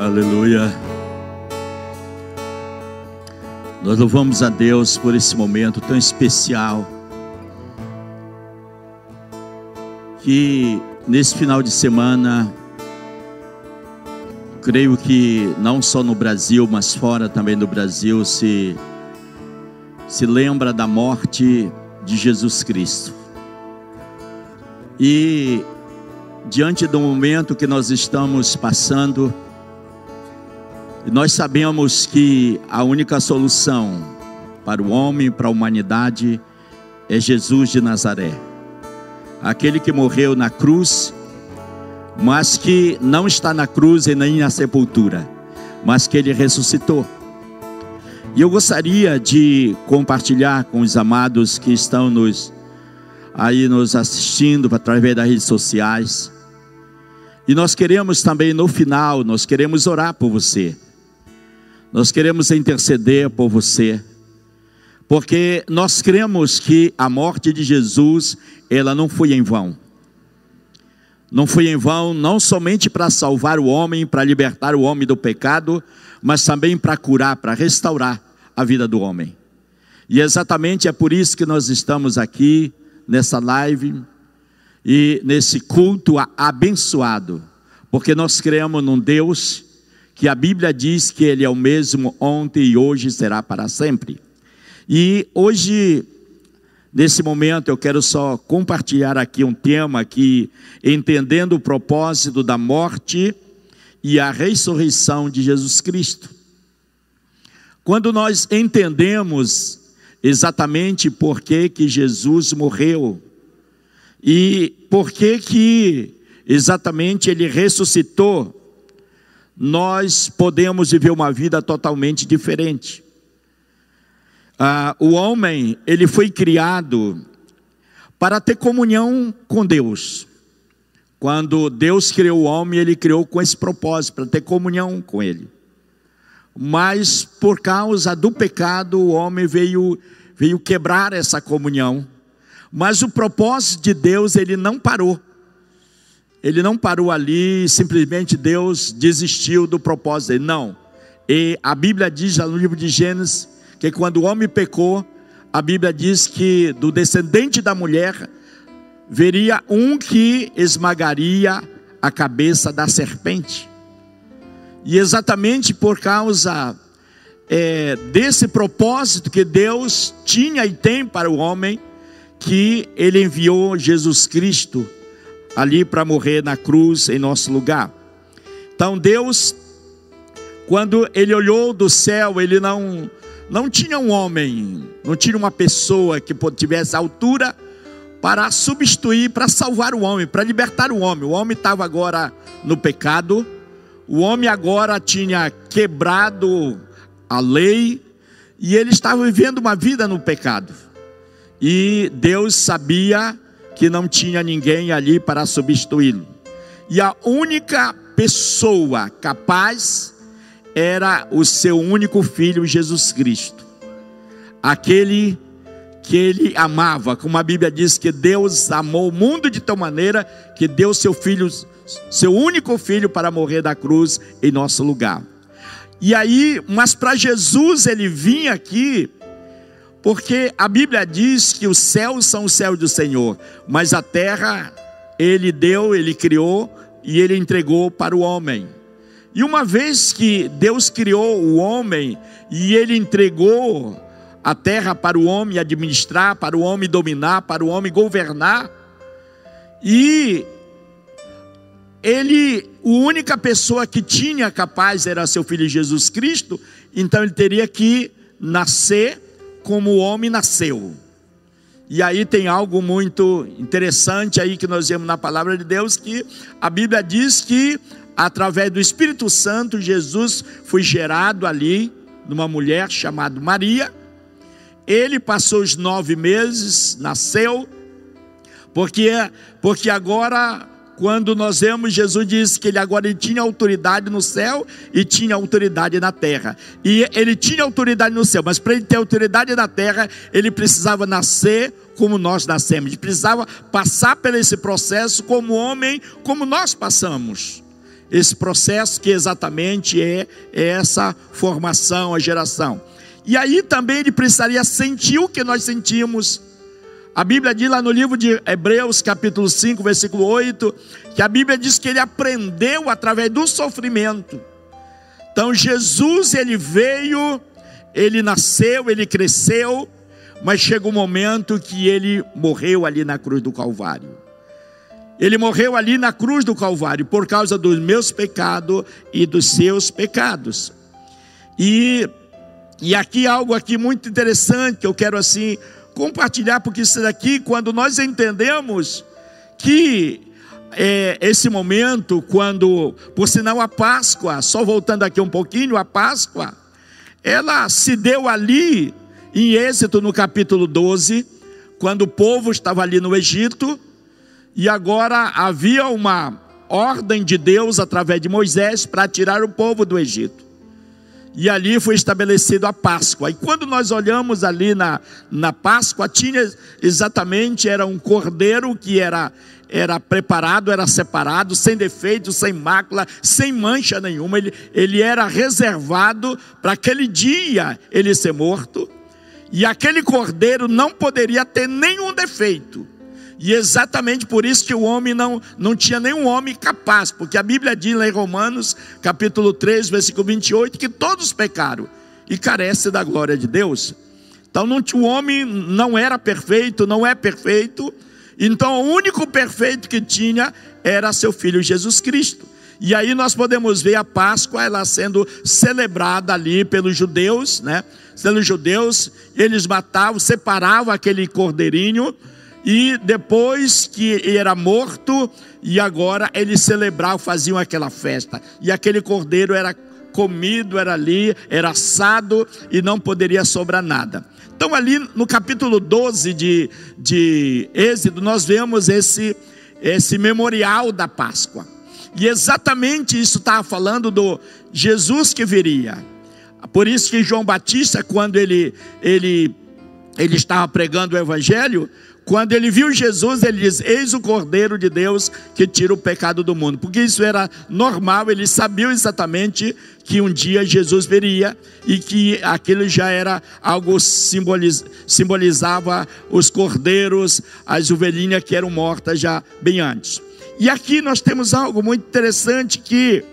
Aleluia. Nós louvamos a Deus por esse momento tão especial. Que nesse final de semana, creio que não só no Brasil, mas fora também do Brasil, se, se lembra da morte de Jesus Cristo. E diante do momento que nós estamos passando, nós sabemos que a única solução para o homem, para a humanidade, é Jesus de Nazaré. Aquele que morreu na cruz, mas que não está na cruz e nem na sepultura, mas que ele ressuscitou. E eu gostaria de compartilhar com os amados que estão nos aí nos assistindo através das redes sociais. E nós queremos também no final, nós queremos orar por você. Nós queremos interceder por você, porque nós cremos que a morte de Jesus, ela não foi em vão. Não foi em vão, não somente para salvar o homem, para libertar o homem do pecado, mas também para curar, para restaurar a vida do homem. E exatamente é por isso que nós estamos aqui nessa live e nesse culto abençoado, porque nós cremos num Deus que a Bíblia diz que Ele é o mesmo ontem e hoje será para sempre. E hoje, nesse momento, eu quero só compartilhar aqui um tema que, entendendo o propósito da morte e a ressurreição de Jesus Cristo. Quando nós entendemos exatamente por que, que Jesus morreu e por que, que exatamente ele ressuscitou, nós podemos viver uma vida totalmente diferente. Ah, o homem, ele foi criado para ter comunhão com Deus. Quando Deus criou o homem, ele criou com esse propósito, para ter comunhão com ele. Mas por causa do pecado, o homem veio, veio quebrar essa comunhão. Mas o propósito de Deus, ele não parou. Ele não parou ali, simplesmente Deus desistiu do propósito dele. Não. E a Bíblia diz no livro de Gênesis que quando o homem pecou, a Bíblia diz que do descendente da mulher veria um que esmagaria a cabeça da serpente. E exatamente por causa é, desse propósito que Deus tinha e tem para o homem, que ele enviou Jesus Cristo ali para morrer na cruz em nosso lugar. Então Deus, quando ele olhou do céu, ele não não tinha um homem, não tinha uma pessoa que tivesse altura para substituir, para salvar o homem, para libertar o homem. O homem estava agora no pecado, o homem agora tinha quebrado a lei e ele estava vivendo uma vida no pecado. E Deus sabia que não tinha ninguém ali para substituí-lo. E a única pessoa capaz era o seu único filho, Jesus Cristo. Aquele que ele amava, como a Bíblia diz que Deus amou o mundo de tal maneira que deu seu filho, seu único filho para morrer da cruz em nosso lugar. E aí, mas para Jesus ele vinha aqui porque a Bíblia diz que os céus são os céus do Senhor, mas a terra ele deu, ele criou e ele entregou para o homem. E uma vez que Deus criou o homem e ele entregou a terra para o homem administrar, para o homem dominar, para o homem governar, e ele, a única pessoa que tinha capaz era seu filho Jesus Cristo, então ele teria que nascer como o homem nasceu. E aí tem algo muito interessante aí que nós vemos na palavra de Deus que a Bíblia diz que através do Espírito Santo Jesus foi gerado ali numa mulher chamada Maria. Ele passou os nove meses, nasceu, porque porque agora quando nós vemos Jesus diz que ele agora ele tinha autoridade no céu e tinha autoridade na terra. E ele tinha autoridade no céu, mas para ele ter autoridade na terra, ele precisava nascer como nós nascemos. Ele precisava passar por esse processo como homem, como nós passamos. esse processo que exatamente é, é essa formação, a geração. E aí também ele precisaria sentir o que nós sentimos. A Bíblia diz lá no livro de Hebreus, capítulo 5, versículo 8, que a Bíblia diz que ele aprendeu através do sofrimento. Então Jesus, ele veio, ele nasceu, ele cresceu, mas chega um momento que ele morreu ali na cruz do Calvário. Ele morreu ali na cruz do Calvário por causa dos meus pecados e dos seus pecados. E, e aqui algo aqui muito interessante que eu quero assim compartilhar, porque isso daqui, quando nós entendemos que é, esse momento, quando, por sinal, a Páscoa, só voltando aqui um pouquinho, a Páscoa, ela se deu ali em Êxito, no capítulo 12, quando o povo estava ali no Egito, e agora havia uma ordem de Deus através de Moisés para tirar o povo do Egito. E ali foi estabelecido a Páscoa. E quando nós olhamos ali na, na Páscoa, tinha exatamente, era um cordeiro que era, era preparado, era separado, sem defeito, sem mácula, sem mancha nenhuma. Ele, ele era reservado para aquele dia ele ser morto. E aquele cordeiro não poderia ter nenhum defeito. E exatamente por isso que o homem não, não tinha nenhum homem capaz, porque a Bíblia diz lá em Romanos, capítulo 3, versículo 28, que todos pecaram e carecem da glória de Deus. Então não, o homem não era perfeito, não é perfeito, então o único perfeito que tinha era seu filho Jesus Cristo. E aí nós podemos ver a Páscoa ela sendo celebrada ali pelos judeus, né? Pelos judeus, eles matavam, separavam aquele cordeirinho e depois que era morto, e agora eles celebravam, faziam aquela festa. E aquele cordeiro era comido, era ali, era assado e não poderia sobrar nada. Então, ali no capítulo 12 de, de Êxodo, nós vemos esse, esse memorial da Páscoa. E exatamente isso estava falando do Jesus que viria. Por isso que João Batista, quando ele, ele, ele estava pregando o Evangelho, quando ele viu Jesus, ele diz: Eis o Cordeiro de Deus que tira o pecado do mundo. Porque isso era normal, eles sabiam exatamente que um dia Jesus viria e que aquilo já era algo simboliz, simbolizava os cordeiros, as ovelhinhas que eram mortas já bem antes. E aqui nós temos algo muito interessante que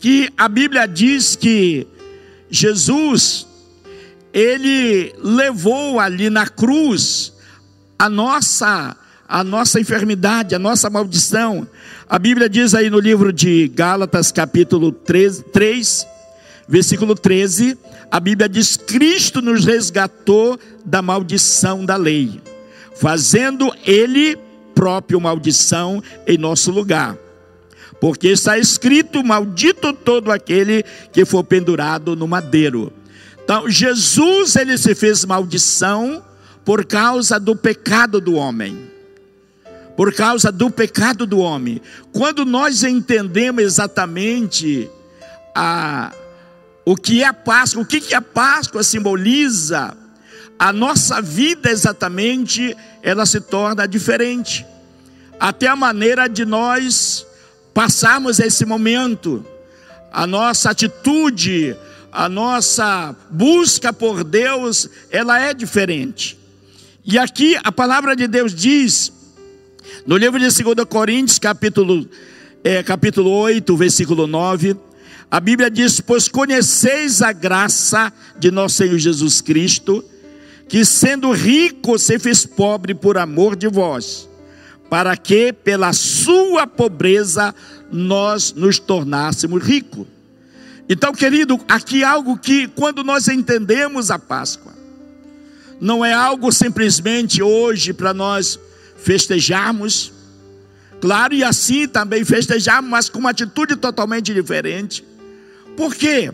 que a Bíblia diz que Jesus ele levou ali na cruz a nossa a nossa enfermidade, a nossa maldição. A Bíblia diz aí no livro de Gálatas, capítulo 3, 3 versículo 13, a Bíblia diz: Cristo nos resgatou da maldição da lei, fazendo Ele próprio maldição em nosso lugar. Porque está escrito: Maldito todo aquele que for pendurado no madeiro. Então, Jesus ele se fez maldição por causa do pecado do homem. Por causa do pecado do homem. Quando nós entendemos exatamente a, o que é a Páscoa, o que, que a Páscoa simboliza, a nossa vida exatamente, ela se torna diferente. Até a maneira de nós passarmos esse momento, a nossa atitude, a nossa busca por Deus, ela é diferente. E aqui a palavra de Deus diz, no livro de 2 Coríntios, capítulo, é, capítulo 8, versículo 9, a Bíblia diz: Pois conheceis a graça de nosso Senhor Jesus Cristo, que sendo rico se fez pobre por amor de vós, para que pela sua pobreza nós nos tornássemos ricos. Então, querido, aqui algo que quando nós entendemos a Páscoa, não é algo simplesmente hoje para nós festejarmos, claro, e assim também festejarmos, mas com uma atitude totalmente diferente. Por quê?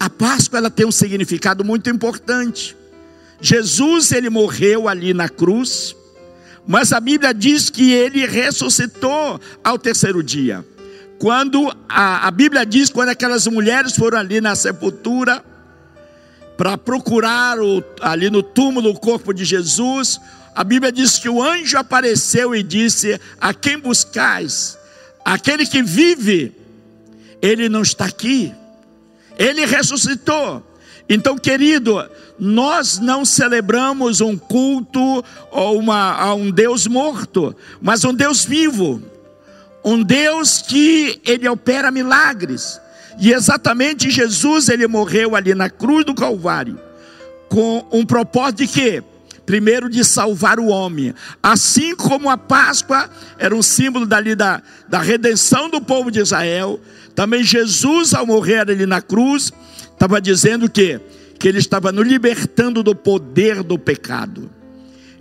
A Páscoa ela tem um significado muito importante. Jesus ele morreu ali na cruz, mas a Bíblia diz que ele ressuscitou ao terceiro dia. Quando a, a Bíblia diz, quando aquelas mulheres foram ali na sepultura, para procurar o, ali no túmulo o corpo de Jesus, a Bíblia diz que o anjo apareceu e disse: A quem buscais? Aquele que vive, ele não está aqui, ele ressuscitou. Então, querido, nós não celebramos um culto ou uma, a um Deus morto, mas um Deus vivo, um Deus que ele opera milagres. E exatamente Jesus ele morreu ali na cruz do Calvário com um propósito de quê? Primeiro de salvar o homem. Assim como a Páscoa era um símbolo dali da, da redenção do povo de Israel, também Jesus, ao morrer ali na cruz, estava dizendo que, que ele estava nos libertando do poder do pecado.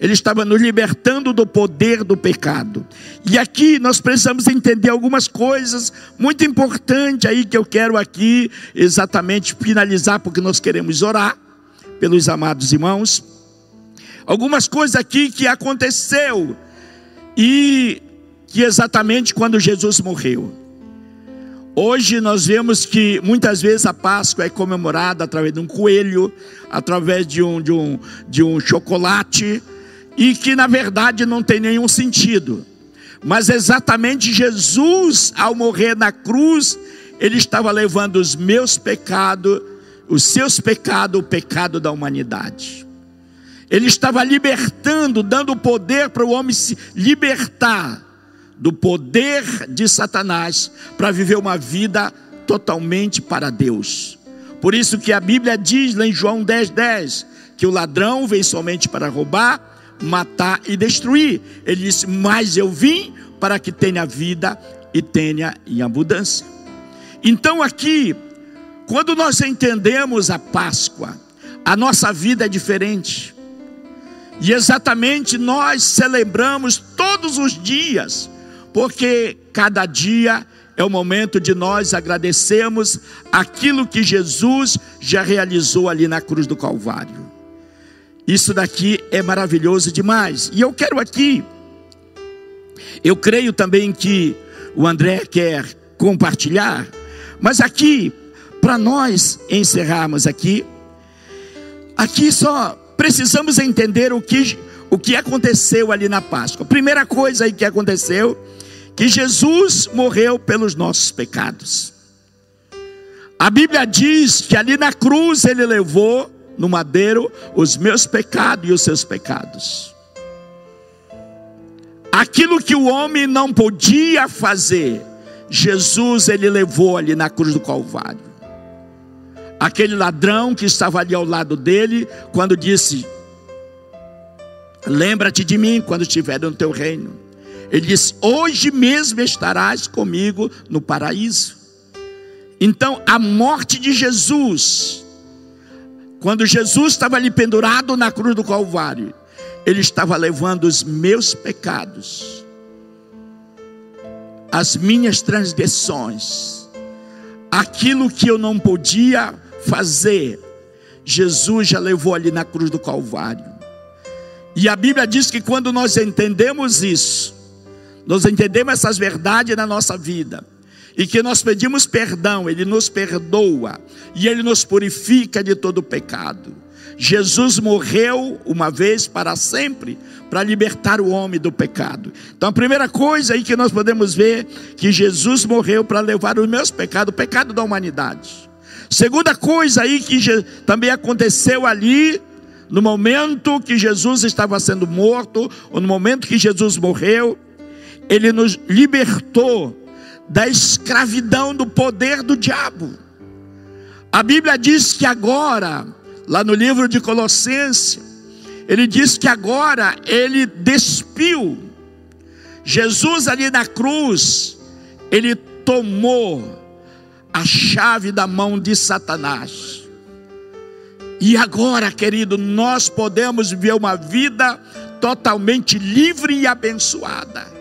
Ele estava nos libertando do poder do pecado. E aqui nós precisamos entender algumas coisas muito importantes aí que eu quero aqui exatamente finalizar, porque nós queremos orar pelos amados irmãos. Algumas coisas aqui que aconteceu e que exatamente quando Jesus morreu. Hoje nós vemos que muitas vezes a Páscoa é comemorada através de um coelho, através de um, de um, de um chocolate, e que na verdade não tem nenhum sentido. Mas exatamente Jesus, ao morrer na cruz, ele estava levando os meus pecados os seus pecados, o pecado da humanidade. Ele estava libertando, dando poder para o homem se libertar do poder de Satanás para viver uma vida totalmente para Deus. Por isso que a Bíblia diz lá em João 10:10 10, que o ladrão vem somente para roubar, matar e destruir. Ele disse: "Mas eu vim para que tenha vida e tenha em abundância". Então aqui quando nós entendemos a Páscoa, a nossa vida é diferente. E exatamente nós celebramos todos os dias, porque cada dia é o momento de nós agradecermos aquilo que Jesus já realizou ali na cruz do Calvário. Isso daqui é maravilhoso demais. E eu quero aqui, eu creio também que o André quer compartilhar, mas aqui para nós encerrarmos aqui, aqui só precisamos entender o que, o que aconteceu ali na Páscoa. Primeira coisa aí que aconteceu, que Jesus morreu pelos nossos pecados. A Bíblia diz que ali na cruz ele levou no madeiro os meus pecados e os seus pecados. Aquilo que o homem não podia fazer, Jesus ele levou ali na cruz do Calvário aquele ladrão que estava ali ao lado dele, quando disse: Lembra-te de mim quando estiver no teu reino. Ele disse: Hoje mesmo estarás comigo no paraíso. Então, a morte de Jesus, quando Jesus estava ali pendurado na cruz do Calvário, ele estava levando os meus pecados, as minhas transgressões, aquilo que eu não podia fazer, Jesus já levou ali na cruz do Calvário. E a Bíblia diz que quando nós entendemos isso, nós entendemos essas verdades na nossa vida, e que nós pedimos perdão, Ele nos perdoa, e Ele nos purifica de todo pecado. Jesus morreu uma vez para sempre para libertar o homem do pecado. Então a primeira coisa aí que nós podemos ver que Jesus morreu para levar os meus pecados, o pecado da humanidade. Segunda coisa aí que também aconteceu ali, no momento que Jesus estava sendo morto, ou no momento que Jesus morreu, ele nos libertou da escravidão do poder do diabo. A Bíblia diz que agora, lá no livro de Colossenses, ele diz que agora ele despiu. Jesus ali na cruz, ele tomou a chave da mão de Satanás. E agora, querido, nós podemos viver uma vida totalmente livre e abençoada.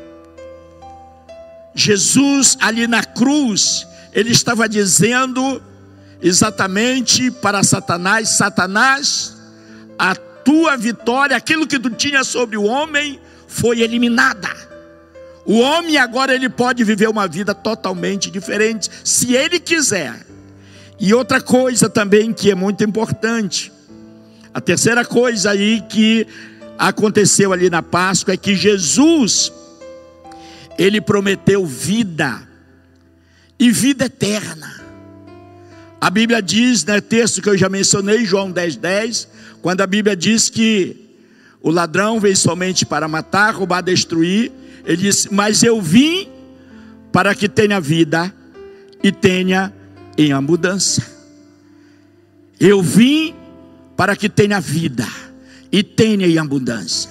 Jesus, ali na cruz, ele estava dizendo exatamente para Satanás: Satanás, a tua vitória, aquilo que tu tinha sobre o homem, foi eliminada. O homem agora ele pode viver uma vida totalmente diferente, se ele quiser. E outra coisa também que é muito importante, a terceira coisa aí que aconteceu ali na Páscoa é que Jesus ele prometeu vida e vida eterna. A Bíblia diz, né, texto que eu já mencionei, João 10, 10, quando a Bíblia diz que o ladrão veio somente para matar, roubar, destruir, ele diz: Mas eu vim para que tenha vida e tenha em abundância. Eu vim para que tenha vida e tenha em abundância.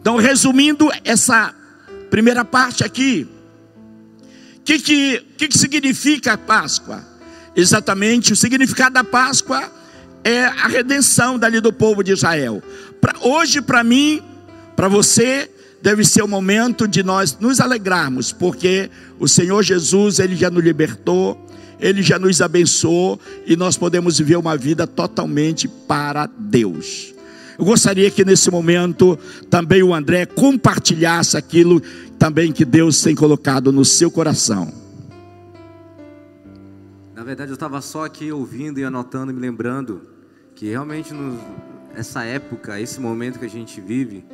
Então, resumindo essa primeira parte aqui, o que, que, que, que significa a Páscoa? Exatamente, o significado da Páscoa é a redenção dali do povo de Israel. Pra, hoje, para mim, para você, deve ser o momento de nós nos alegrarmos, porque o Senhor Jesus, Ele já nos libertou, Ele já nos abençoou e nós podemos viver uma vida totalmente para Deus. Eu gostaria que nesse momento também o André compartilhasse aquilo também que Deus tem colocado no seu coração. Na verdade, eu estava só aqui ouvindo e anotando, me lembrando que realmente no, essa época, esse momento que a gente vive,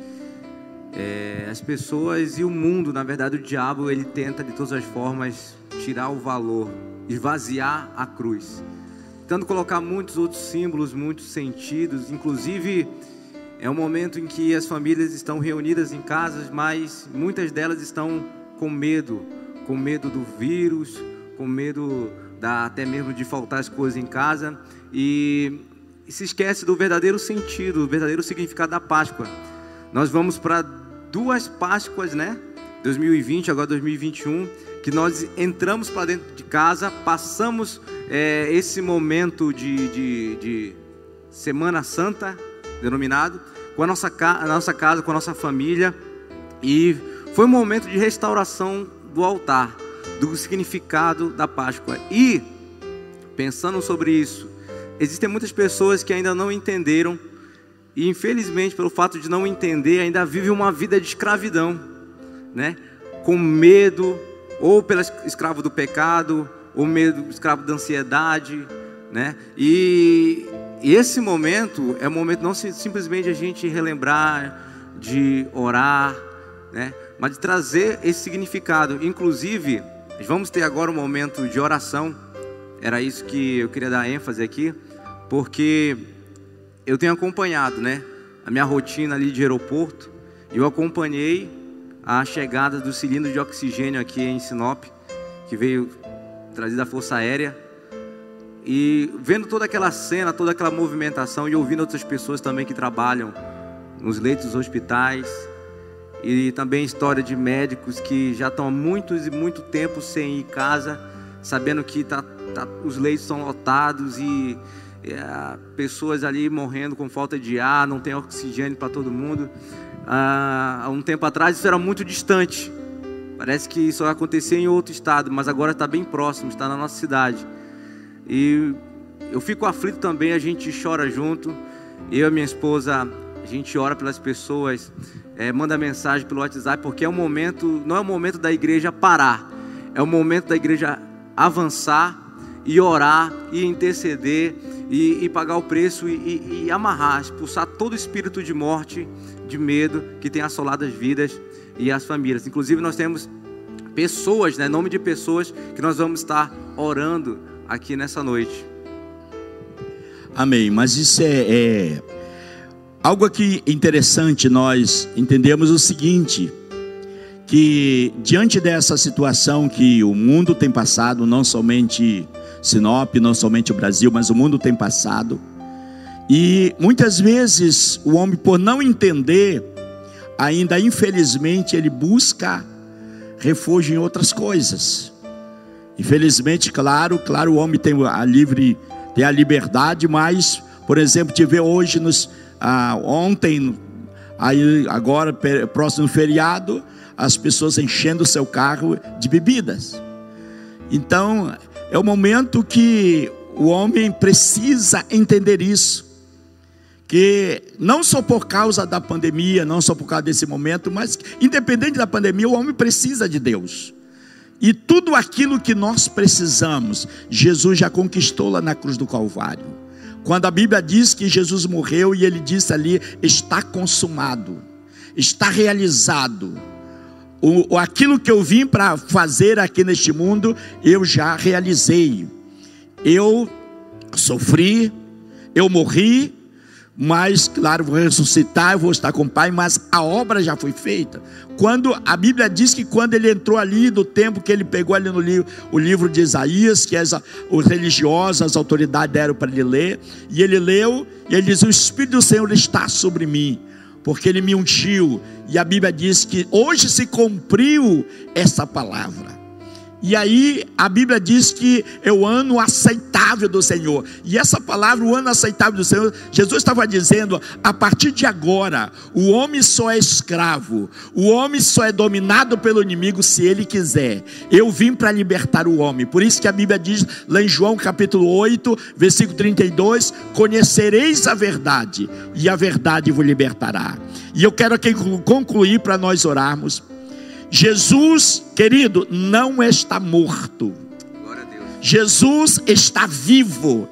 é, as pessoas e o mundo, na verdade, o diabo, ele tenta de todas as formas tirar o valor, esvaziar a cruz, tentando colocar muitos outros símbolos, muitos sentidos, inclusive é um momento em que as famílias estão reunidas em casas, mas muitas delas estão com medo, com medo do vírus, com medo dá até mesmo de faltar as coisas em casa e, e se esquece do verdadeiro sentido, do verdadeiro significado da Páscoa. Nós vamos para duas Páscoas, né? 2020, agora 2021, que nós entramos para dentro de casa, passamos é, esse momento de, de, de, Semana Santa, denominado, com a nossa, a nossa casa, com a nossa família, e foi um momento de restauração do altar do significado da Páscoa. E, pensando sobre isso, existem muitas pessoas que ainda não entenderam, e infelizmente, pelo fato de não entender, ainda vivem uma vida de escravidão, né? com medo, ou pelo escravo do pecado, ou medo escravo da ansiedade, né? E, e esse momento é um momento não simplesmente a gente relembrar, de orar, né? Mas de trazer esse significado. Inclusive, vamos ter agora um momento de oração. Era isso que eu queria dar ênfase aqui, porque eu tenho acompanhado, né, a minha rotina ali de aeroporto. Eu acompanhei a chegada do cilindro de oxigênio aqui em Sinop, que veio trazido da Força Aérea. E vendo toda aquela cena, toda aquela movimentação e ouvindo outras pessoas também que trabalham nos leitos dos hospitais, e também história de médicos que já estão há muitos e muito tempo sem ir casa, sabendo que tá, tá, os leitos estão lotados e é, pessoas ali morrendo com falta de ar, não tem oxigênio para todo mundo. Ah, há um tempo atrás isso era muito distante. Parece que isso acontecer em outro estado, mas agora está bem próximo, está na nossa cidade. E eu fico aflito também, a gente chora junto. Eu e minha esposa, a gente ora pelas pessoas é, manda mensagem pelo WhatsApp, porque é um momento, não é o momento da igreja parar, é o momento da igreja avançar e orar e interceder e, e pagar o preço e, e, e, amarrar, expulsar todo espírito de morte, de medo que tem assolado as vidas e as famílias. Inclusive nós temos pessoas, né, nome de pessoas que nós vamos estar orando aqui nessa noite. Amém. Mas isso é, é Algo aqui interessante nós entendemos o seguinte, que diante dessa situação que o mundo tem passado, não somente Sinop, não somente o Brasil, mas o mundo tem passado, e muitas vezes o homem, por não entender, ainda infelizmente ele busca refúgio em outras coisas. Infelizmente, claro, claro, o homem tem a livre, tem a liberdade, mas, por exemplo, vê hoje nos ah, ontem, aí agora próximo feriado, as pessoas enchendo o seu carro de bebidas. Então, é o momento que o homem precisa entender isso. Que não só por causa da pandemia, não só por causa desse momento, mas independente da pandemia, o homem precisa de Deus. E tudo aquilo que nós precisamos, Jesus já conquistou lá na cruz do Calvário. Quando a Bíblia diz que Jesus morreu e ele disse ali: está consumado, está realizado. o, aquilo que eu vim para fazer aqui neste mundo, eu já realizei. Eu sofri, eu morri, mas, claro, vou ressuscitar, eu vou estar com o Pai, mas a obra já foi feita. Quando a Bíblia diz que quando ele entrou ali, do tempo que ele pegou ali no livro, o livro de Isaías, que as, os religiosos, as autoridades deram para ele ler, e ele leu, e ele diz: O Espírito do Senhor está sobre mim, porque ele me ungiu. E a Bíblia diz que hoje se cumpriu essa palavra. E aí a Bíblia diz que é o ano aceitável do Senhor. E essa palavra, o ano aceitável do Senhor, Jesus estava dizendo: a partir de agora, o homem só é escravo, o homem só é dominado pelo inimigo se ele quiser. Eu vim para libertar o homem. Por isso que a Bíblia diz lá em João capítulo 8, versículo 32: Conhecereis a verdade, e a verdade vos libertará. E eu quero aqui concluir para nós orarmos. Jesus, querido, não está morto. Jesus está vivo.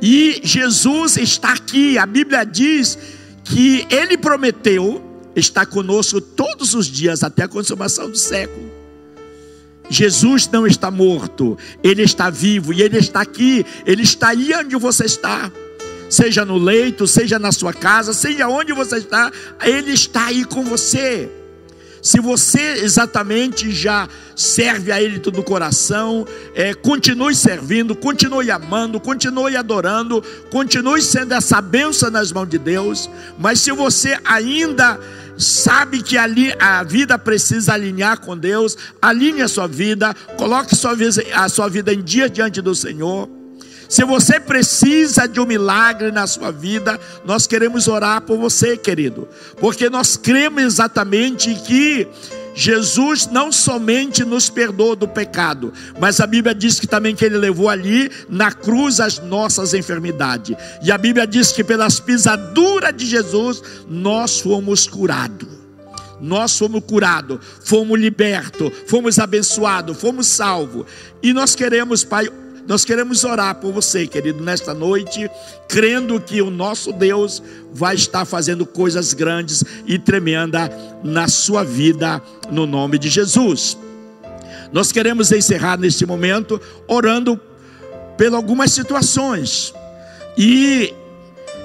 E Jesus está aqui. A Bíblia diz que ele prometeu estar conosco todos os dias até a consumação do século. Jesus não está morto, ele está vivo e ele está aqui, ele está aí onde você está. Seja no leito, seja na sua casa, seja onde você está, ele está aí com você. Se você exatamente já serve a Ele todo o coração, é, continue servindo, continue amando, continue adorando, continue sendo essa bênção nas mãos de Deus. Mas se você ainda sabe que ali a vida precisa alinhar com Deus, alinhe a sua vida, coloque a sua vida em dia diante do Senhor. Se você precisa de um milagre na sua vida, nós queremos orar por você, querido, porque nós cremos exatamente que Jesus não somente nos perdoou do pecado, mas a Bíblia diz que também que ele levou ali na cruz as nossas enfermidades. E a Bíblia diz que pelas pisaduras de Jesus nós fomos curados. Nós fomos curados, fomos libertos, fomos abençoados, fomos salvos. E nós queremos, Pai, nós queremos orar por você, querido, nesta noite, crendo que o nosso Deus vai estar fazendo coisas grandes e tremendas na sua vida, no nome de Jesus. Nós queremos encerrar neste momento orando por algumas situações. E,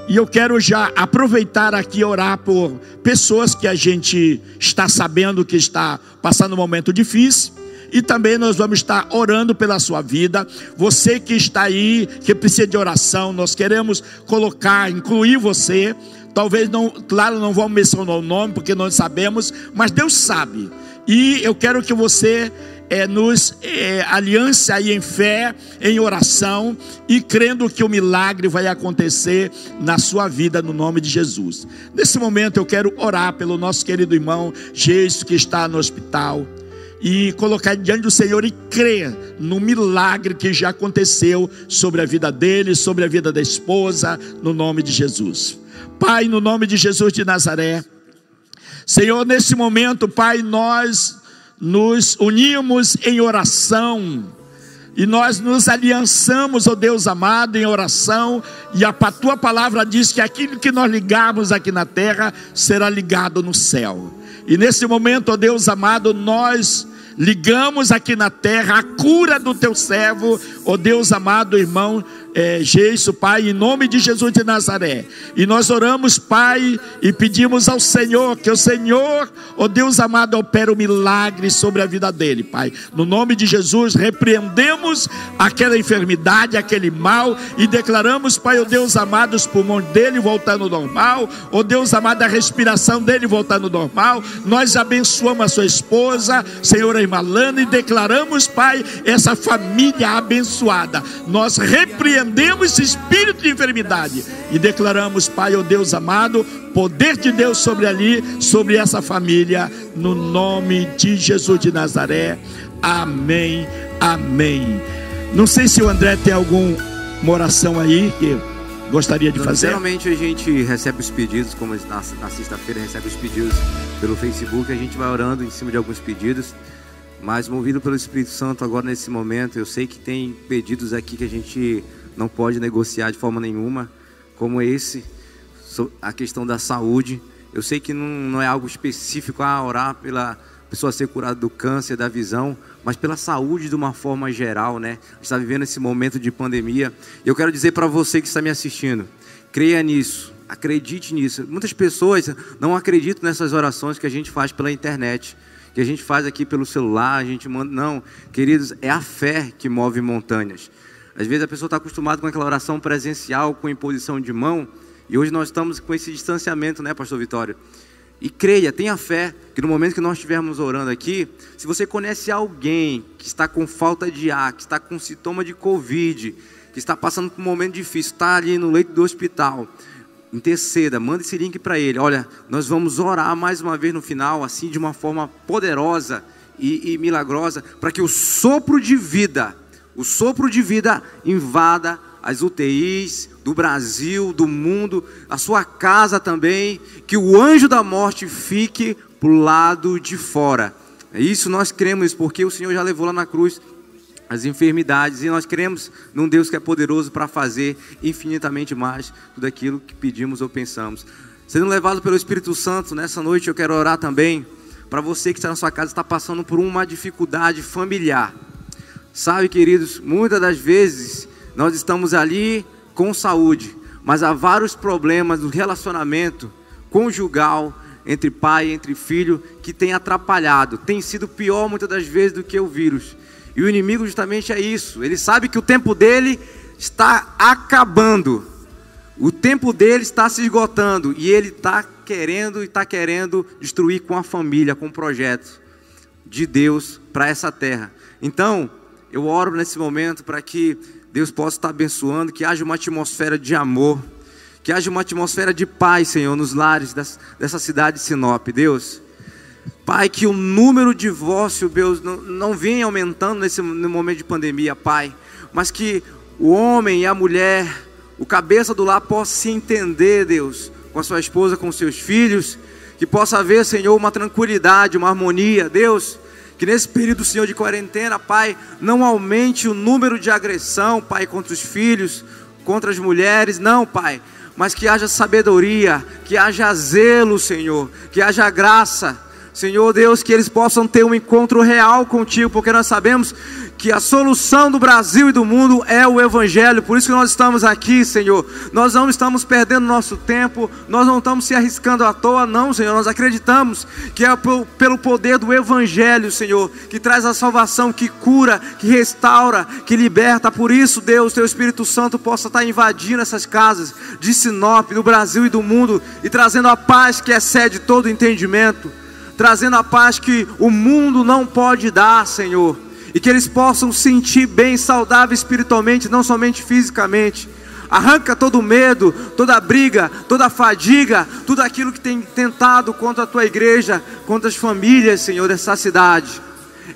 e eu quero já aproveitar aqui orar por pessoas que a gente está sabendo que está passando um momento difícil e também nós vamos estar orando pela sua vida. Você que está aí, que precisa de oração, nós queremos colocar, incluir você. Talvez não, claro, não vamos mencionar o nome porque nós sabemos, mas Deus sabe. E eu quero que você é, nos é, aliança aí em fé, em oração e crendo que o milagre vai acontecer na sua vida no nome de Jesus. Nesse momento eu quero orar pelo nosso querido irmão Jesus que está no hospital e colocar diante do Senhor e crer no milagre que já aconteceu sobre a vida dele, sobre a vida da esposa, no nome de Jesus. Pai, no nome de Jesus de Nazaré, Senhor, nesse momento, Pai, nós nos unimos em oração e nós nos aliançamos, ó oh Deus amado, em oração, e a tua palavra diz que aquilo que nós ligarmos aqui na terra será ligado no céu. E nesse momento, ó Deus amado, nós ligamos aqui na terra a cura do teu servo, ó Deus amado, irmão é, Jesus, Pai, em nome de Jesus de Nazaré. E nós oramos, Pai, e pedimos ao Senhor que o Senhor, ó Deus amado, opere o um milagre sobre a vida dele, Pai. No nome de Jesus, repreendemos aquela enfermidade, aquele mal e declaramos, Pai, ó Deus amado, os pulmões dele voltando ao normal, ó Deus amado, a respiração dele voltando ao normal. Nós abençoamos a sua esposa, Senhora irmã Lana, e declaramos, Pai, essa família abençoada. Nós repreendemos repreendemos esse espírito de enfermidade e declaramos, Pai, ó oh Deus amado, poder de Deus sobre ali, sobre essa família, no nome de Jesus de Nazaré. Amém. Amém. Não sei se o André tem alguma oração aí que gostaria de fazer. Geralmente a gente recebe os pedidos, como na, na sexta-feira recebe os pedidos pelo Facebook, a gente vai orando em cima de alguns pedidos. Mas movido pelo Espírito Santo agora nesse momento, eu sei que tem pedidos aqui que a gente não pode negociar de forma nenhuma, como esse, a questão da saúde. Eu sei que não, não é algo específico a orar pela, pessoa ser curada do câncer, da visão, mas pela saúde de uma forma geral, né? Está vivendo esse momento de pandemia. E eu quero dizer para você que está me assistindo, creia nisso, acredite nisso. Muitas pessoas não acreditam nessas orações que a gente faz pela internet, que a gente faz aqui pelo celular, a gente manda. Não, queridos, é a fé que move montanhas. Às vezes a pessoa está acostumada com aquela oração presencial, com imposição de mão, e hoje nós estamos com esse distanciamento, né, Pastor Vitório? E creia, tenha fé, que no momento que nós estivermos orando aqui, se você conhece alguém que está com falta de ar, que está com sintoma de Covid, que está passando por um momento difícil, está ali no leito do hospital, interceda, manda esse link para ele. Olha, nós vamos orar mais uma vez no final, assim, de uma forma poderosa e, e milagrosa, para que o sopro de vida, o sopro de vida invada as UTIs do Brasil, do mundo, a sua casa também, que o anjo da morte fique para o lado de fora. É isso nós cremos, porque o Senhor já levou lá na cruz as enfermidades e nós cremos num Deus que é poderoso para fazer infinitamente mais tudo aquilo que pedimos ou pensamos. Sendo levado pelo Espírito Santo, nessa noite eu quero orar também para você que está na sua casa está passando por uma dificuldade familiar. Sabe, queridos, muitas das vezes nós estamos ali com saúde, mas há vários problemas no relacionamento conjugal entre pai e entre filho que tem atrapalhado, tem sido pior muitas das vezes do que o vírus. E o inimigo justamente é isso. Ele sabe que o tempo dele está acabando. O tempo dele está se esgotando e ele está querendo e está querendo destruir com a família, com o projeto de Deus para essa terra. Então, eu oro nesse momento para que Deus possa estar abençoando, que haja uma atmosfera de amor, que haja uma atmosfera de paz, Senhor, nos lares dessa cidade de Sinop, Deus. Pai, que o número de divórcio, Deus, não, não venha aumentando nesse momento de pandemia, Pai, mas que o homem e a mulher, o cabeça do lar, possa se entender, Deus, com a sua esposa, com seus filhos, que possa haver, Senhor, uma tranquilidade, uma harmonia, Deus que nesse período, Senhor, de quarentena, Pai, não aumente o número de agressão, Pai, contra os filhos, contra as mulheres, não, Pai, mas que haja sabedoria, que haja zelo, Senhor, que haja graça. Senhor Deus, que eles possam ter um encontro real contigo, porque nós sabemos que a solução do Brasil e do mundo é o Evangelho, por isso que nós estamos aqui, Senhor. Nós não estamos perdendo nosso tempo, nós não estamos se arriscando à toa, não, Senhor. Nós acreditamos que é pelo poder do Evangelho, Senhor, que traz a salvação, que cura, que restaura, que liberta. Por isso, Deus, Teu Espírito Santo possa estar invadindo essas casas de Sinop, do Brasil e do mundo e trazendo a paz que excede todo entendimento, trazendo a paz que o mundo não pode dar, Senhor e que eles possam sentir bem, saudável espiritualmente, não somente fisicamente. Arranca todo medo, toda briga, toda fadiga, tudo aquilo que tem tentado contra a tua igreja, contra as famílias, Senhor, dessa cidade.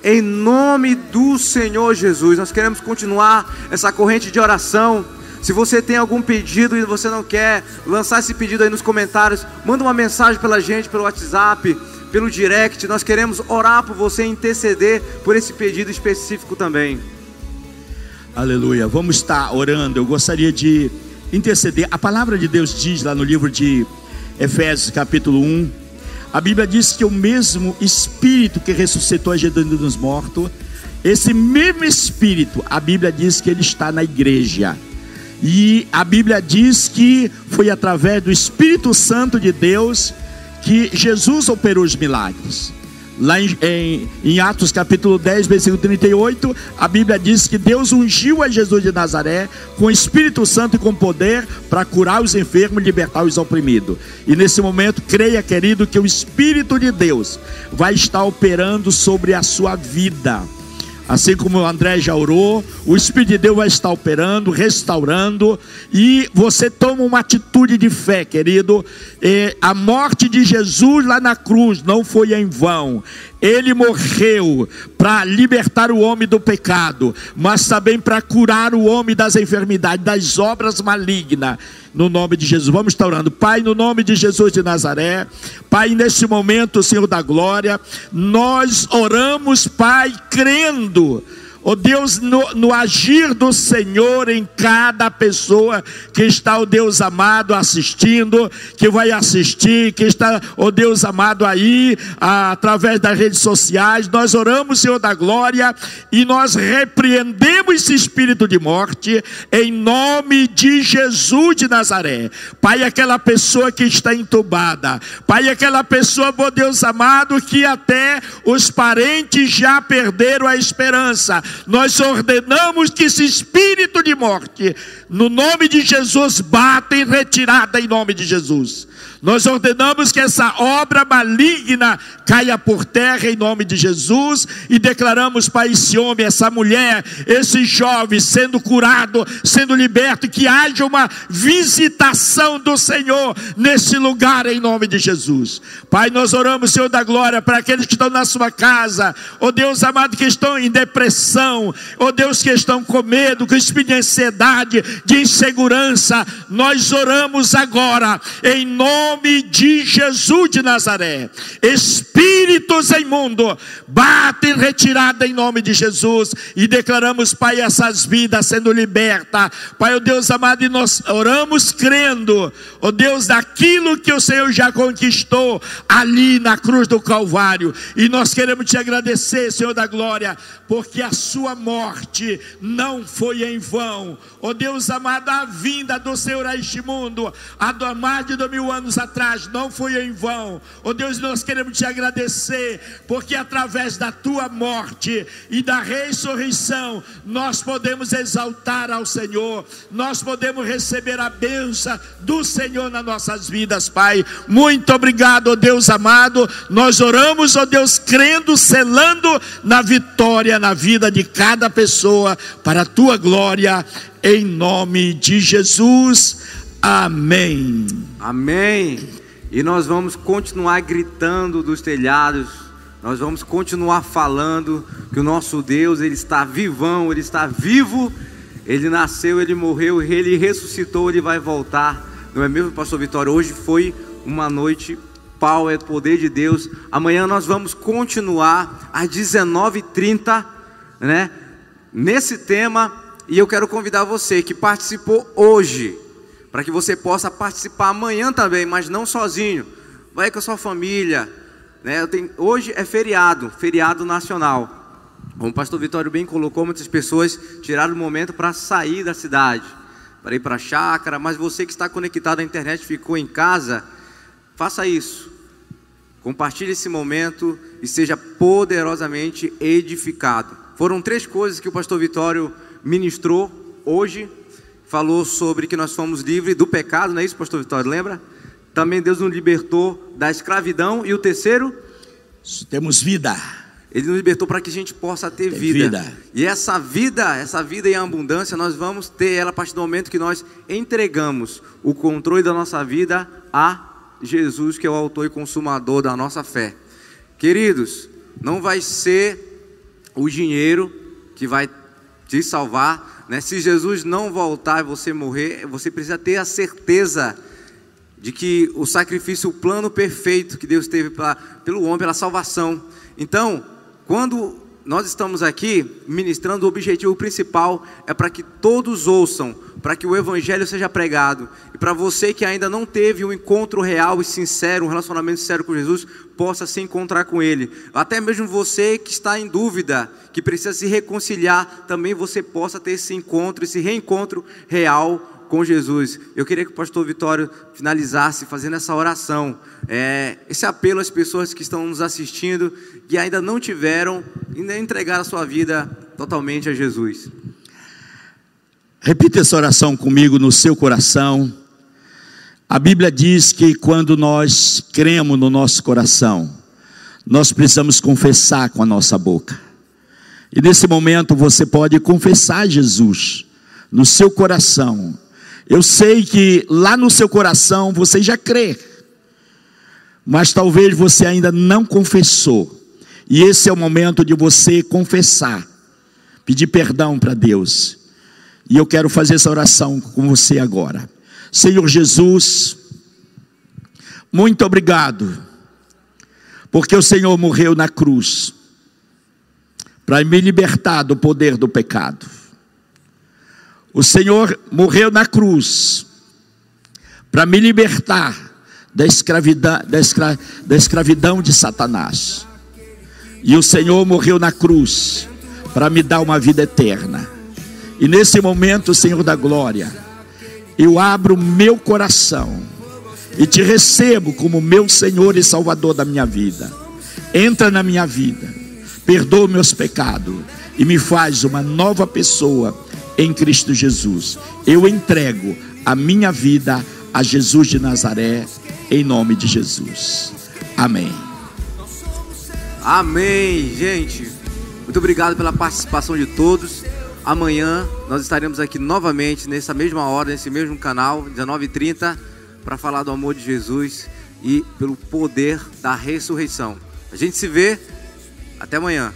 Em nome do Senhor Jesus, nós queremos continuar essa corrente de oração. Se você tem algum pedido e você não quer lançar esse pedido aí nos comentários, manda uma mensagem pela gente, pelo WhatsApp pelo direct. Nós queremos orar por você, interceder por esse pedido específico também. Aleluia. Vamos estar orando. Eu gostaria de interceder. A palavra de Deus diz lá no livro de Efésios, capítulo 1. A Bíblia diz que o mesmo Espírito que ressuscitou a Jesus dos mortos, esse mesmo Espírito, a Bíblia diz que ele está na igreja. E a Bíblia diz que foi através do Espírito Santo de Deus que Jesus operou os milagres. Lá em, em, em, Atos capítulo 10, versículo 38, a Bíblia diz que Deus ungiu a Jesus de Nazaré com Espírito Santo e com poder para curar os enfermos e libertar os oprimidos. E nesse momento, creia, querido, que o Espírito de Deus vai estar operando sobre a sua vida Assim como o André já orou, o Espírito de Deus vai estar operando, restaurando, e você toma uma atitude de fé, querido. E a morte de Jesus lá na cruz não foi em vão. Ele morreu para libertar o homem do pecado, mas também para curar o homem das enfermidades, das obras malignas. No nome de Jesus, vamos estar orando. Pai, no nome de Jesus de Nazaré, Pai, nesse momento, Senhor da glória, nós oramos, Pai, crendo ó Deus, no, no, agir do Senhor em cada pessoa que está, ó Deus amado, assistindo, que vai assistir, que está, ó Deus amado, aí, através das redes sociais. Nós oramos, Senhor da glória, e nós repreendemos esse espírito de morte, em nome de Jesus de Nazaré. Pai, aquela pessoa que está entubada, Pai, aquela pessoa, ó Deus amado, que até os parentes já perderam a esperança nós ordenamos que esse espírito de morte, no nome de Jesus, bata em retirada em nome de Jesus. Nós ordenamos que essa obra maligna caia por terra em nome de Jesus e declaramos para esse homem, essa mulher, esse jovem sendo curado, sendo liberto, que haja uma visitação do Senhor nesse lugar em nome de Jesus. Pai, nós oramos, Senhor da glória, para aqueles que estão na sua casa, ó oh Deus amado, que estão em depressão, ó oh Deus que estão com medo, com espírito de ansiedade, de insegurança, nós oramos agora em nome nome de Jesus de Nazaré. Espíritos imundos, bate em retirada em nome de Jesus e declaramos, Pai, essas vidas sendo libertas. Pai, o oh Deus amado, e nós oramos crendo, ó oh Deus, daquilo que o Senhor já conquistou ali na cruz do Calvário. E nós queremos te agradecer, Senhor da glória, porque a sua morte não foi em vão. Ó oh Deus amado, a vinda do Senhor a este mundo, há mais de dois mil anos atrás, não foi em vão. Oh Deus, nós queremos te agradecer, porque através da tua morte e da ressurreição, nós podemos exaltar ao Senhor, nós podemos receber a bênção do Senhor nas nossas vidas, Pai. Muito obrigado, oh Deus amado. Nós oramos, ó Deus, crendo, selando na vitória na vida de cada pessoa, para a tua glória, em nome de Jesus. Amém. Amém. E nós vamos continuar gritando dos telhados, nós vamos continuar falando que o nosso Deus, ele está vivão, ele está vivo, ele nasceu, ele morreu, ele ressuscitou, ele vai voltar. Não é mesmo, pastor Vitória? Hoje foi uma noite pau, é poder de Deus. Amanhã nós vamos continuar às 19h30, né? Nesse tema, e eu quero convidar você que participou hoje para que você possa participar amanhã também, mas não sozinho. Vai com a sua família. Né? Tenho, hoje é feriado, feriado nacional. Como o pastor Vitório bem colocou, muitas pessoas tiraram o momento para sair da cidade, para ir para a chácara, mas você que está conectado à internet, ficou em casa, faça isso. Compartilhe esse momento e seja poderosamente edificado. Foram três coisas que o pastor Vitório ministrou hoje falou sobre que nós fomos livres do pecado, não é isso, pastor Vitório? Lembra? Também Deus nos libertou da escravidão. E o terceiro? Temos vida. Ele nos libertou para que a gente possa ter vida. vida. E essa vida, essa vida em abundância, nós vamos ter ela a partir do momento que nós entregamos o controle da nossa vida a Jesus, que é o autor e consumador da nossa fé. Queridos, não vai ser o dinheiro que vai te salvar, né? Se Jesus não voltar e você morrer, você precisa ter a certeza de que o sacrifício, o plano perfeito que Deus teve pra, pelo homem, pela salvação. Então, quando nós estamos aqui ministrando, o objetivo principal é para que todos ouçam, para que o evangelho seja pregado. E para você que ainda não teve um encontro real e sincero, um relacionamento sincero com Jesus, possa se encontrar com Ele. Até mesmo você que está em dúvida, que precisa se reconciliar, também você possa ter esse encontro, esse reencontro real com Jesus. Eu queria que o pastor Vitório finalizasse fazendo essa oração, é, esse apelo às pessoas que estão nos assistindo, que ainda não tiveram e nem entregaram a sua vida totalmente a Jesus. Repita essa oração comigo no seu coração. A Bíblia diz que quando nós cremos no nosso coração, nós precisamos confessar com a nossa boca. E nesse momento você pode confessar Jesus no seu coração. Eu sei que lá no seu coração você já crê, mas talvez você ainda não confessou. E esse é o momento de você confessar, pedir perdão para Deus. E eu quero fazer essa oração com você agora. Senhor Jesus, muito obrigado, porque o Senhor morreu na cruz, para me libertar do poder do pecado. O Senhor morreu na cruz para me libertar da escravidão, da, escra, da escravidão de Satanás. E o Senhor morreu na cruz para me dar uma vida eterna. E nesse momento, Senhor da glória, eu abro meu coração e te recebo como meu Senhor e Salvador da minha vida. Entra na minha vida, perdoa meus pecados e me faz uma nova pessoa em Cristo Jesus. Eu entrego a minha vida a Jesus de Nazaré, em nome de Jesus. Amém. Amém, gente. Muito obrigado pela participação de todos. Amanhã nós estaremos aqui novamente, nessa mesma hora, nesse mesmo canal, 19h30, para falar do amor de Jesus e pelo poder da ressurreição. A gente se vê. Até amanhã.